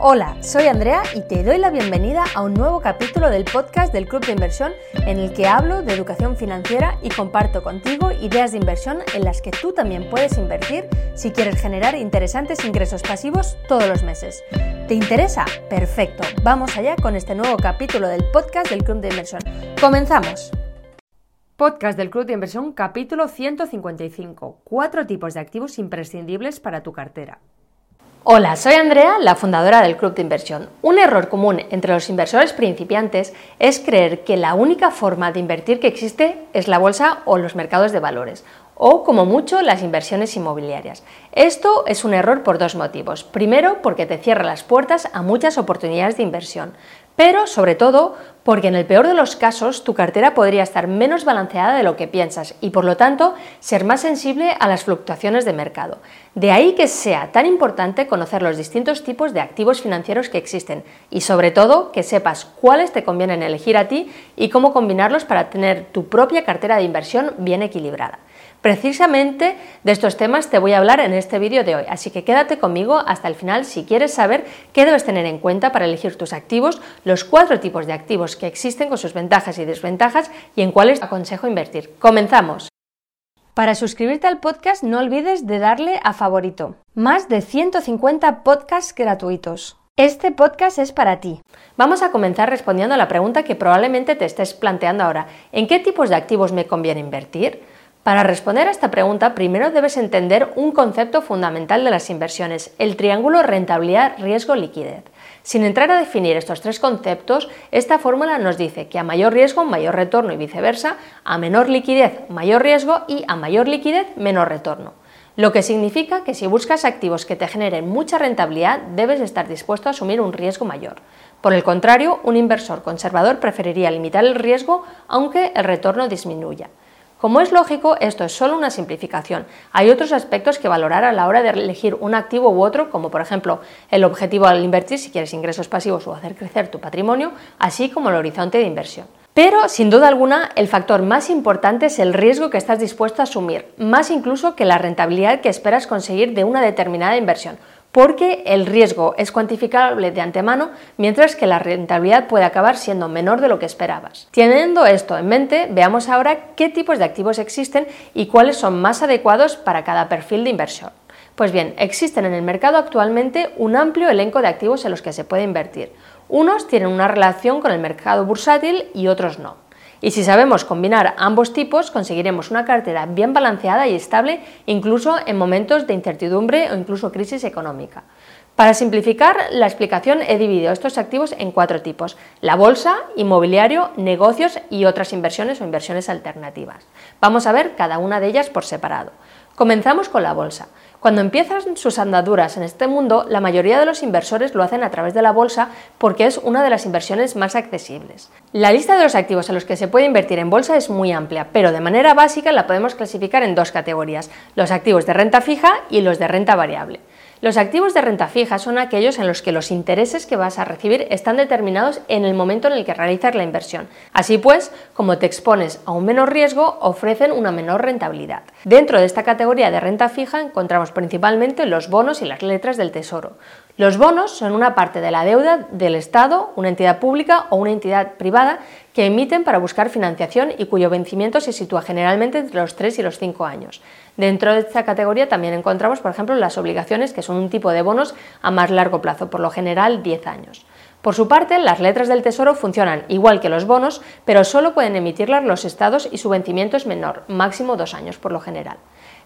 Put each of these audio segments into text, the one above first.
Hola, soy Andrea y te doy la bienvenida a un nuevo capítulo del podcast del Club de Inversión en el que hablo de educación financiera y comparto contigo ideas de inversión en las que tú también puedes invertir si quieres generar interesantes ingresos pasivos todos los meses. ¿Te interesa? Perfecto, vamos allá con este nuevo capítulo del podcast del Club de Inversión. ¡Comenzamos! Podcast del Club de Inversión capítulo 155. Cuatro tipos de activos imprescindibles para tu cartera. Hola, soy Andrea, la fundadora del Club de Inversión. Un error común entre los inversores principiantes es creer que la única forma de invertir que existe es la bolsa o los mercados de valores, o como mucho las inversiones inmobiliarias. Esto es un error por dos motivos. Primero, porque te cierra las puertas a muchas oportunidades de inversión pero sobre todo porque en el peor de los casos tu cartera podría estar menos balanceada de lo que piensas y por lo tanto ser más sensible a las fluctuaciones de mercado. De ahí que sea tan importante conocer los distintos tipos de activos financieros que existen y sobre todo que sepas cuáles te convienen elegir a ti y cómo combinarlos para tener tu propia cartera de inversión bien equilibrada. Precisamente de estos temas te voy a hablar en este vídeo de hoy, así que quédate conmigo hasta el final si quieres saber qué debes tener en cuenta para elegir tus activos, los cuatro tipos de activos que existen con sus ventajas y desventajas y en cuáles aconsejo invertir. Comenzamos. Para suscribirte al podcast no olvides de darle a favorito. Más de 150 podcasts gratuitos. Este podcast es para ti. Vamos a comenzar respondiendo a la pregunta que probablemente te estés planteando ahora. ¿En qué tipos de activos me conviene invertir? Para responder a esta pregunta, primero debes entender un concepto fundamental de las inversiones, el triángulo rentabilidad-riesgo-liquidez. Sin entrar a definir estos tres conceptos, esta fórmula nos dice que a mayor riesgo, mayor retorno y viceversa, a menor liquidez, mayor riesgo y a mayor liquidez, menor retorno. Lo que significa que si buscas activos que te generen mucha rentabilidad, debes estar dispuesto a asumir un riesgo mayor. Por el contrario, un inversor conservador preferiría limitar el riesgo aunque el retorno disminuya. Como es lógico, esto es solo una simplificación. Hay otros aspectos que valorar a la hora de elegir un activo u otro, como por ejemplo el objetivo al invertir si quieres ingresos pasivos o hacer crecer tu patrimonio, así como el horizonte de inversión. Pero, sin duda alguna, el factor más importante es el riesgo que estás dispuesto a asumir, más incluso que la rentabilidad que esperas conseguir de una determinada inversión porque el riesgo es cuantificable de antemano, mientras que la rentabilidad puede acabar siendo menor de lo que esperabas. Teniendo esto en mente, veamos ahora qué tipos de activos existen y cuáles son más adecuados para cada perfil de inversión. Pues bien, existen en el mercado actualmente un amplio elenco de activos en los que se puede invertir. Unos tienen una relación con el mercado bursátil y otros no. Y si sabemos combinar ambos tipos, conseguiremos una cartera bien balanceada y estable, incluso en momentos de incertidumbre o incluso crisis económica. Para simplificar la explicación he dividido estos activos en cuatro tipos, la bolsa, inmobiliario, negocios y otras inversiones o inversiones alternativas. Vamos a ver cada una de ellas por separado. Comenzamos con la bolsa. Cuando empiezan sus andaduras en este mundo, la mayoría de los inversores lo hacen a través de la bolsa porque es una de las inversiones más accesibles. La lista de los activos en los que se puede invertir en bolsa es muy amplia, pero de manera básica la podemos clasificar en dos categorías, los activos de renta fija y los de renta variable. Los activos de renta fija son aquellos en los que los intereses que vas a recibir están determinados en el momento en el que realizas la inversión. Así pues, como te expones a un menor riesgo, ofrecen una menor rentabilidad. Dentro de esta categoría de renta fija encontramos principalmente los bonos y las letras del tesoro. Los bonos son una parte de la deuda del Estado, una entidad pública o una entidad privada que emiten para buscar financiación y cuyo vencimiento se sitúa generalmente entre los 3 y los 5 años. Dentro de esta categoría también encontramos, por ejemplo, las obligaciones, que son un tipo de bonos a más largo plazo, por lo general 10 años. Por su parte, las letras del Tesoro funcionan igual que los bonos, pero solo pueden emitirlas los estados y su vencimiento es menor, máximo dos años por lo general.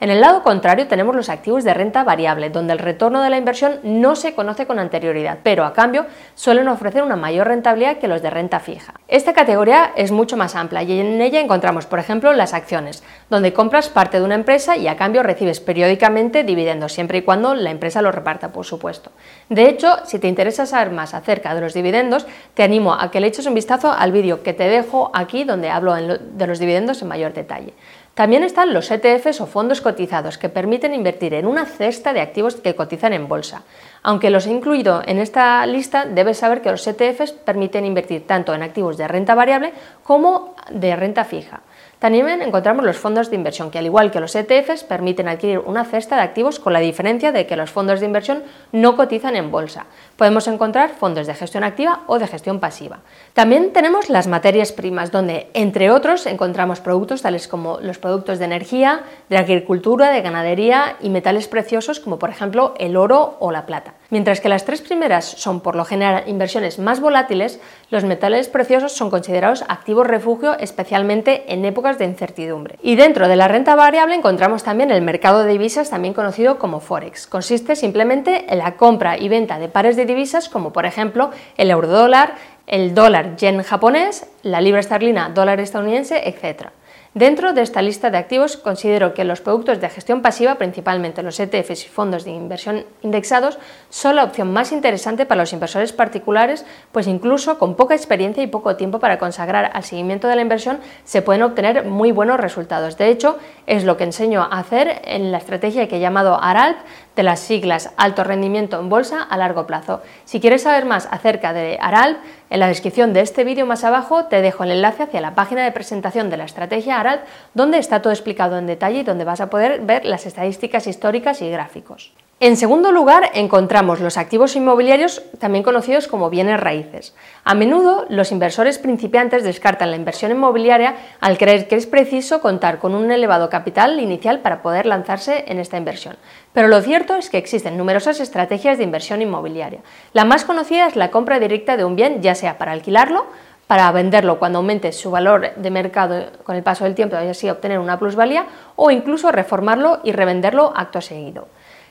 En el lado contrario tenemos los activos de renta variable, donde el retorno de la inversión no se conoce con anterioridad, pero a cambio suelen ofrecer una mayor rentabilidad que los de renta fija. Esta categoría es mucho más amplia y en ella encontramos, por ejemplo, las acciones, donde compras parte de una empresa y a cambio recibes periódicamente dividendos, siempre y cuando la empresa lo reparta, por supuesto. De hecho, si te interesa saber más acerca de los dividendos, te animo a que le eches un vistazo al vídeo que te dejo aquí donde hablo de los dividendos en mayor detalle. También están los ETFs o fondos cotizados que permiten invertir en una cesta de activos que cotizan en bolsa. Aunque los he incluido en esta lista, debes saber que los ETFs permiten invertir tanto en activos de renta variable como de renta fija. También encontramos los fondos de inversión, que al igual que los ETFs permiten adquirir una cesta de activos con la diferencia de que los fondos de inversión no cotizan en bolsa. Podemos encontrar fondos de gestión activa o de gestión pasiva. También tenemos las materias primas, donde entre otros encontramos productos tales como los productos de energía, de agricultura, de ganadería y metales preciosos como por ejemplo el oro o la plata. Mientras que las tres primeras son por lo general inversiones más volátiles, los metales preciosos son considerados activos refugio especialmente en épocas de incertidumbre. Y dentro de la renta variable encontramos también el mercado de divisas, también conocido como Forex. Consiste simplemente en la compra y venta de pares de divisas como por ejemplo el eurodólar, el dólar yen japonés, la libra esterlina dólar estadounidense, etc. Dentro de esta lista de activos considero que los productos de gestión pasiva, principalmente los ETFs y fondos de inversión indexados, son la opción más interesante para los inversores particulares, pues incluso con poca experiencia y poco tiempo para consagrar al seguimiento de la inversión se pueden obtener muy buenos resultados. De hecho, es lo que enseño a hacer en la estrategia que he llamado ARALP, de las siglas Alto Rendimiento en Bolsa a largo plazo. Si quieres saber más acerca de ARALP, en la descripción de este vídeo más abajo te dejo el enlace hacia la página de presentación de la estrategia ARALP, donde está todo explicado en detalle y donde vas a poder ver las estadísticas históricas y gráficos. En segundo lugar, encontramos los activos inmobiliarios, también conocidos como bienes raíces. A menudo, los inversores principiantes descartan la inversión inmobiliaria al creer que es preciso contar con un elevado capital inicial para poder lanzarse en esta inversión. Pero lo cierto es que existen numerosas estrategias de inversión inmobiliaria. La más conocida es la compra directa de un bien, ya sea para alquilarlo, para venderlo cuando aumente su valor de mercado con el paso del tiempo y así obtener una plusvalía, o incluso reformarlo y revenderlo acto seguido.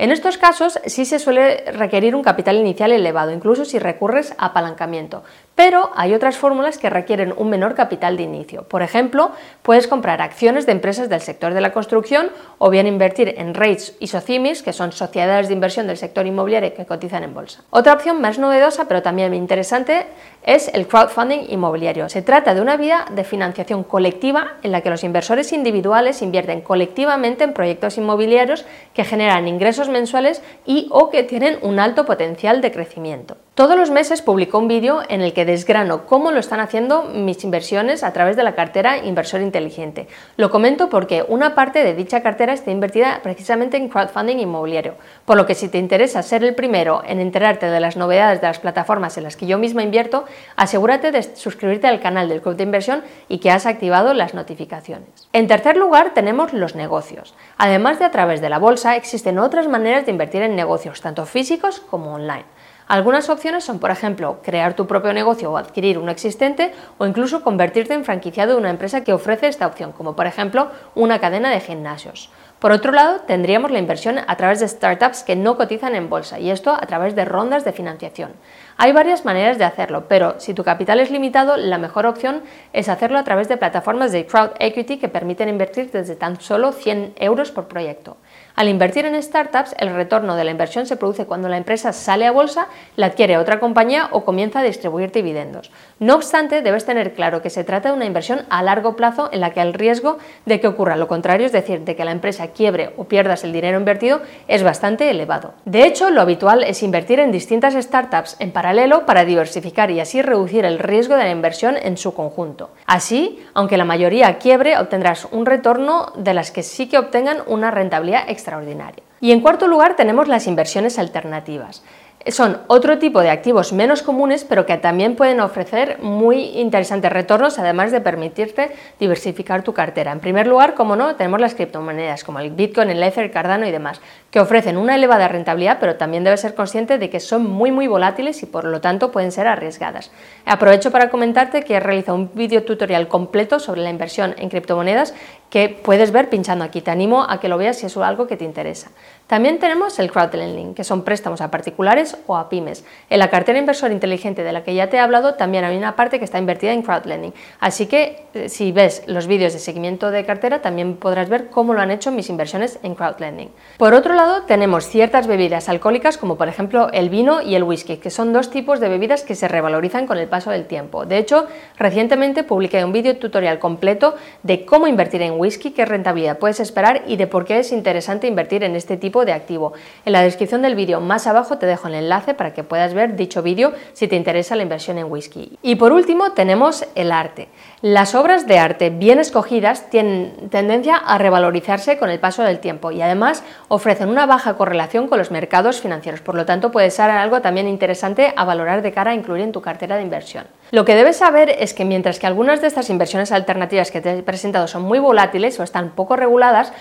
En estos casos sí se suele requerir un capital inicial elevado, incluso si recurres a apalancamiento, pero hay otras fórmulas que requieren un menor capital de inicio. Por ejemplo, puedes comprar acciones de empresas del sector de la construcción o bien invertir en REITs y SOCIMIS, que son sociedades de inversión del sector inmobiliario que cotizan en bolsa. Otra opción más novedosa, pero también interesante, es el crowdfunding inmobiliario. Se trata de una vía de financiación colectiva en la que los inversores individuales invierten colectivamente en proyectos inmobiliarios que generan ingresos mensuales y o que tienen un alto potencial de crecimiento. Todos los meses publico un vídeo en el que desgrano cómo lo están haciendo mis inversiones a través de la cartera Inversor Inteligente. Lo comento porque una parte de dicha cartera está invertida precisamente en crowdfunding inmobiliario, por lo que si te interesa ser el primero en enterarte de las novedades de las plataformas en las que yo misma invierto, asegúrate de suscribirte al canal del Club de Inversión y que has activado las notificaciones. En tercer lugar tenemos los negocios. Además de a través de la bolsa, existen otras maneras de invertir en negocios, tanto físicos como online. Algunas opciones son, por ejemplo, crear tu propio negocio o adquirir uno existente o incluso convertirte en franquiciado de una empresa que ofrece esta opción, como por ejemplo una cadena de gimnasios. Por otro lado, tendríamos la inversión a través de startups que no cotizan en bolsa y esto a través de rondas de financiación. Hay varias maneras de hacerlo, pero si tu capital es limitado, la mejor opción es hacerlo a través de plataformas de crowd equity que permiten invertir desde tan solo 100 euros por proyecto. Al invertir en startups, el retorno de la inversión se produce cuando la empresa sale a bolsa, la adquiere otra compañía o comienza a distribuir dividendos. No obstante, debes tener claro que se trata de una inversión a largo plazo en la que el riesgo de que ocurra lo contrario, es decir, de que la empresa quiebre o pierdas el dinero invertido, es bastante elevado. De hecho, lo habitual es invertir en distintas startups en paralelo para diversificar y así reducir el riesgo de la inversión en su conjunto. Así, aunque la mayoría quiebre, obtendrás un retorno de las que sí que obtengan una rentabilidad extra y en cuarto lugar tenemos las inversiones alternativas son otro tipo de activos menos comunes, pero que también pueden ofrecer muy interesantes retornos, además de permitirte diversificar tu cartera. En primer lugar, como no, tenemos las criptomonedas como el Bitcoin, el Ether, Cardano y demás, que ofrecen una elevada rentabilidad, pero también debes ser consciente de que son muy muy volátiles y por lo tanto pueden ser arriesgadas. Aprovecho para comentarte que he realizado un vídeo tutorial completo sobre la inversión en criptomonedas que puedes ver pinchando aquí. Te animo a que lo veas si es algo que te interesa. También tenemos el crowdlending, que son préstamos a particulares o a pymes. En la cartera inversor inteligente de la que ya te he hablado, también hay una parte que está invertida en crowdlending. Así que eh, si ves los vídeos de seguimiento de cartera, también podrás ver cómo lo han hecho mis inversiones en crowdlending. Por otro lado, tenemos ciertas bebidas alcohólicas, como por ejemplo el vino y el whisky, que son dos tipos de bebidas que se revalorizan con el paso del tiempo. De hecho, recientemente publiqué un vídeo tutorial completo de cómo invertir en en whisky, qué rentabilidad puedes esperar y de por qué es interesante invertir en este tipo de activo. En la descripción del vídeo más abajo te dejo el enlace para que puedas ver dicho vídeo si te interesa la inversión en whisky. Y por último tenemos el arte. Las obras de arte bien escogidas tienen tendencia a revalorizarse con el paso del tiempo y además ofrecen una baja correlación con los mercados financieros, por lo tanto puede ser algo también interesante a valorar de cara a incluir en tu cartera de inversión. Lo que debes saber es que mientras que algunas de estas inversiones alternativas que te he presentado son muy volátiles o están poco reguladas,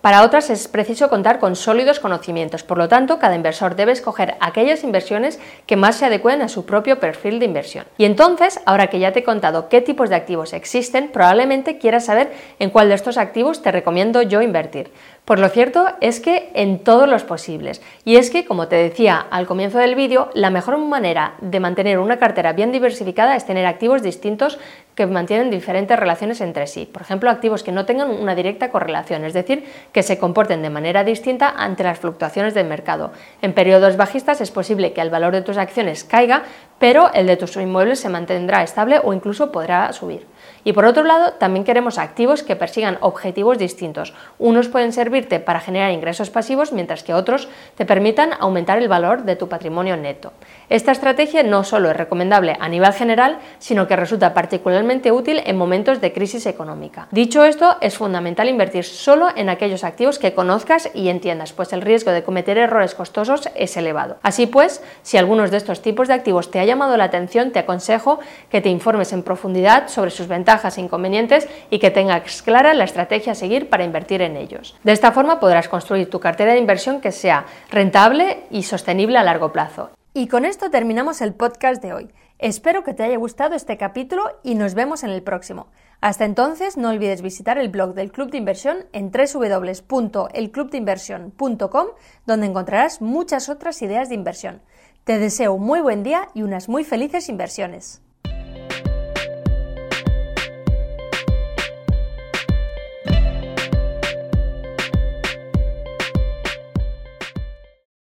para otras es preciso contar con sólidos conocimientos, por lo tanto, cada inversor debe escoger aquellas inversiones que más se adecuen a su propio perfil de inversión. Y entonces, ahora que ya te he contado qué tipos de activos existen, probablemente quieras saber en cuál de estos activos te recomiendo yo invertir. Pues lo cierto es que en todos los posibles. Y es que, como te decía al comienzo del vídeo, la mejor manera de mantener una cartera bien diversificada es tener activos distintos que mantienen diferentes relaciones entre sí. Por ejemplo, activos que no tengan una directa correlación, es decir, que se comporten de manera distinta ante las fluctuaciones del mercado. En periodos bajistas es posible que el valor de tus acciones caiga, pero el de tus inmuebles se mantendrá estable o incluso podrá subir. Y por otro lado, también queremos activos que persigan objetivos distintos. Unos pueden servirte para generar ingresos pasivos, mientras que otros te permitan aumentar el valor de tu patrimonio neto. Esta estrategia no solo es recomendable a nivel general, sino que resulta particularmente útil en momentos de crisis económica. Dicho esto, es fundamental invertir solo en aquellos activos que conozcas y entiendas, pues el riesgo de cometer errores costosos es elevado. Así pues, si algunos de estos tipos de activos te ha llamado la atención, te aconsejo que te informes en profundidad sobre sus e inconvenientes y que tengas clara la estrategia a seguir para invertir en ellos. De esta forma podrás construir tu cartera de inversión que sea rentable y sostenible a largo plazo. Y con esto terminamos el podcast de hoy. Espero que te haya gustado este capítulo y nos vemos en el próximo. Hasta entonces, no olvides visitar el blog del Club de Inversión en www.elclubdeinversión.com, donde encontrarás muchas otras ideas de inversión. Te deseo un muy buen día y unas muy felices inversiones.